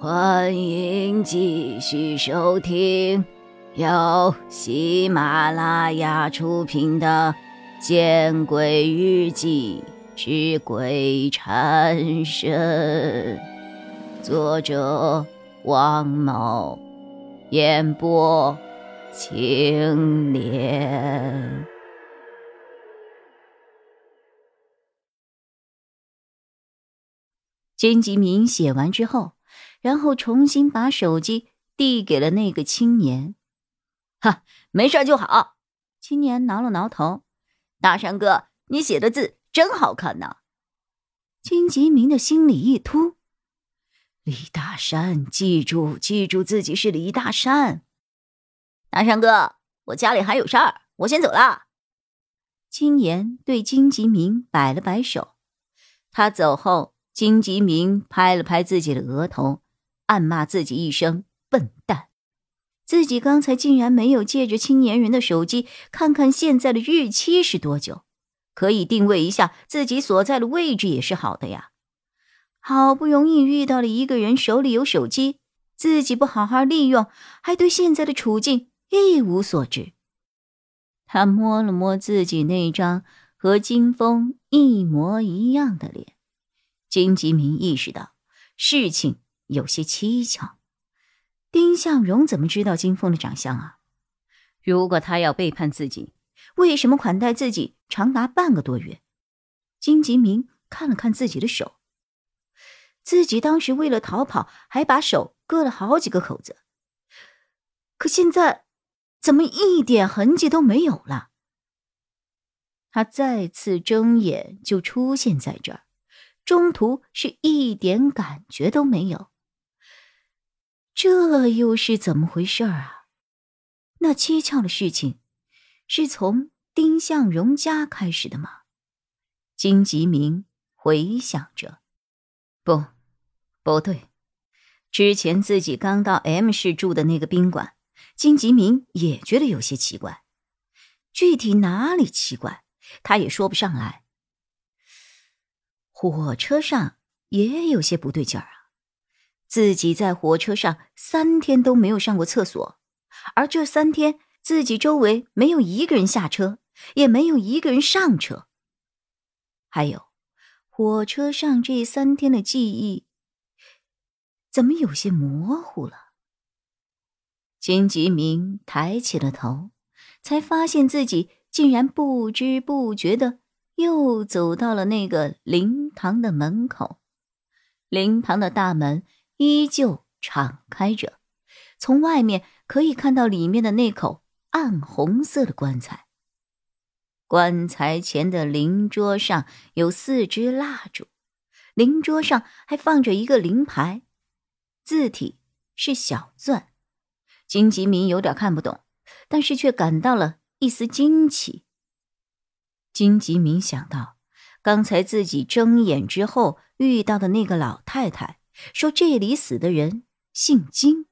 欢迎继续收听由喜马拉雅出品的《见鬼日记之鬼缠身》，作者王某，演播青莲。金吉明写完之后。然后重新把手机递给了那个青年，哈，没事就好。青年挠了挠头，大山哥，你写的字真好看呐。金吉明的心里一突，李大山，记住，记住自己是李大山。大山哥，我家里还有事儿，我先走了。青年对金吉明摆了摆手，他走后，金吉明拍了拍自己的额头。暗骂自己一声笨蛋，自己刚才竟然没有借着青年人的手机看看现在的日期是多久，可以定位一下自己所在的位置也是好的呀。好不容易遇到了一个人手里有手机，自己不好好利用，还对现在的处境一无所知。他摸了摸自己那张和金峰一模一样的脸，金吉明意识到事情。有些蹊跷，丁向荣怎么知道金凤的长相啊？如果他要背叛自己，为什么款待自己长达半个多月？金吉明看了看自己的手，自己当时为了逃跑，还把手割了好几个口子，可现在怎么一点痕迹都没有了？他再次睁眼就出现在这儿，中途是一点感觉都没有。这又是怎么回事啊？那蹊跷的事情是从丁向荣家开始的吗？金吉明回想着，不，不对，之前自己刚到 M 市住的那个宾馆，金吉明也觉得有些奇怪，具体哪里奇怪，他也说不上来。火车上也有些不对劲儿啊。自己在火车上三天都没有上过厕所，而这三天自己周围没有一个人下车，也没有一个人上车。还有，火车上这三天的记忆怎么有些模糊了？金吉明抬起了头，才发现自己竟然不知不觉的又走到了那个灵堂的门口，灵堂的大门。依旧敞开着，从外面可以看到里面的那口暗红色的棺材。棺材前的灵桌上有四支蜡烛，灵桌上还放着一个灵牌，字体是小篆。金吉明有点看不懂，但是却感到了一丝惊奇。金吉明想到，刚才自己睁眼之后遇到的那个老太太。说这里死的人姓金。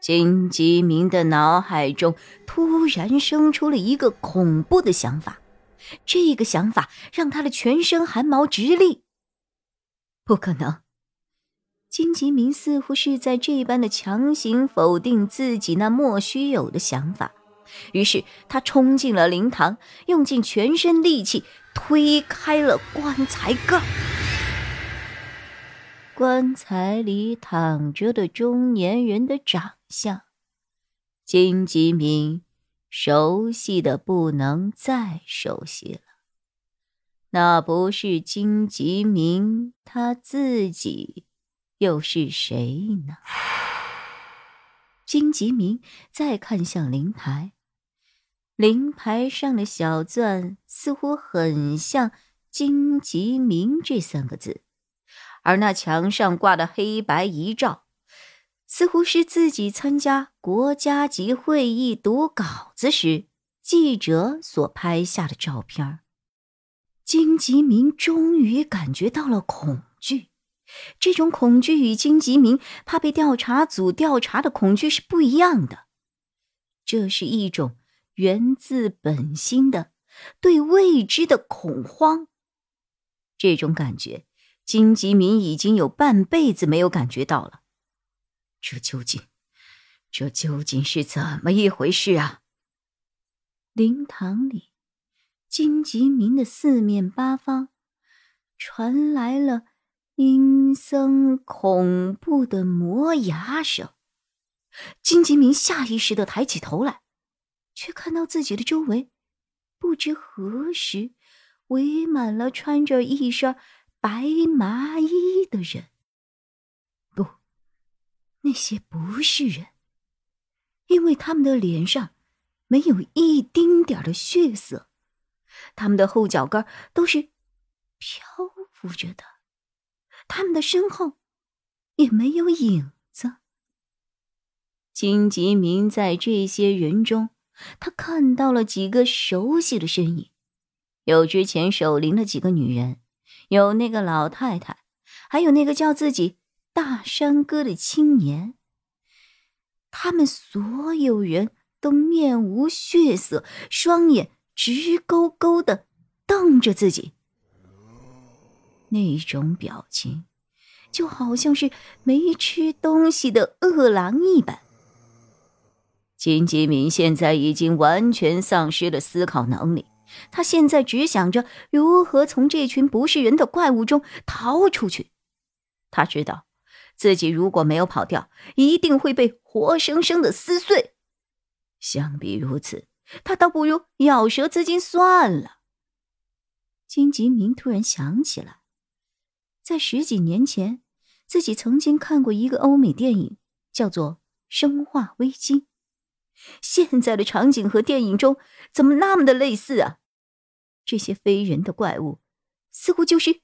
金吉明的脑海中突然生出了一个恐怖的想法，这个想法让他的全身汗毛直立。不可能！金吉明似乎是在这般的强行否定自己那莫须有的想法，于是他冲进了灵堂，用尽全身力气推开了棺材盖。棺材里躺着的中年人的长相，金吉明熟悉的不能再熟悉了。那不是金吉明他自己，又是谁呢？金吉明再看向灵牌，灵牌上的小篆似乎很像“金吉明”这三个字。而那墙上挂的黑白遗照，似乎是自己参加国家级会议读稿子时记者所拍下的照片。金吉明终于感觉到了恐惧，这种恐惧与金吉明怕被调查组调查的恐惧是不一样的，这是一种源自本心的对未知的恐慌。这种感觉。金吉明已经有半辈子没有感觉到了。这究竟，这究竟是怎么一回事啊？灵堂里，金吉明的四面八方传来了阴森恐怖的磨牙声。金吉明下意识的抬起头来，却看到自己的周围，不知何时围满了穿着一身白麻衣的人。不，那些不是人，因为他们的脸上没有一丁点的血色，他们的后脚跟都是漂浮着的，他们的身后也没有影子。金吉明在这些人中，他看到了几个熟悉的身影，有之前守灵的几个女人，有那个老太太，还有那个叫自己大山哥的青年。他们所有人都面无血色，双眼直勾勾的瞪着自己，那种表情就好像是没吃东西的饿狼一般。金吉敏现在已经完全丧失了思考能力，他现在只想着如何从这群不是人的怪物中逃出去。他知道，自己如果没有跑掉，一定会被活生生的撕碎。相比如此，他倒不如咬舌自尽算了。金吉明突然想起来，在十几年前，自己曾经看过一个欧美电影，叫做《生化危机》。现在的场景和电影中怎么那么的类似啊？这些非人的怪物，似乎就是，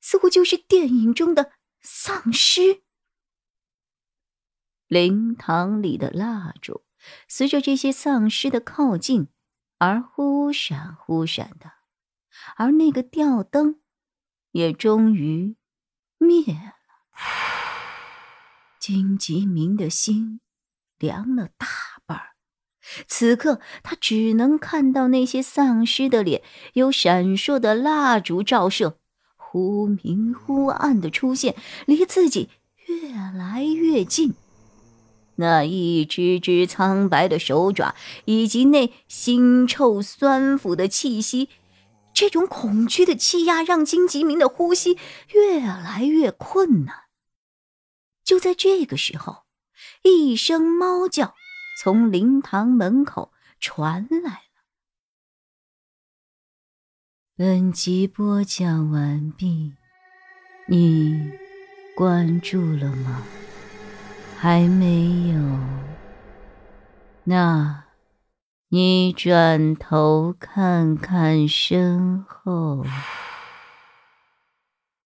似乎就是电影中的丧尸。灵堂里的蜡烛随着这些丧尸的靠近而忽闪忽闪的，而那个吊灯也终于灭了。金吉明的心凉了大。此刻，他只能看到那些丧尸的脸，有闪烁的蜡烛照射，忽明忽暗的出现，离自己越来越近。那一只只苍白的手爪，以及那腥臭酸腐的气息，这种恐惧的气压让金吉明的呼吸越来越困难。就在这个时候，一声猫叫。从灵堂门口传来了。本集播讲完毕，你关注了吗？还没有？那，你转头看看身后。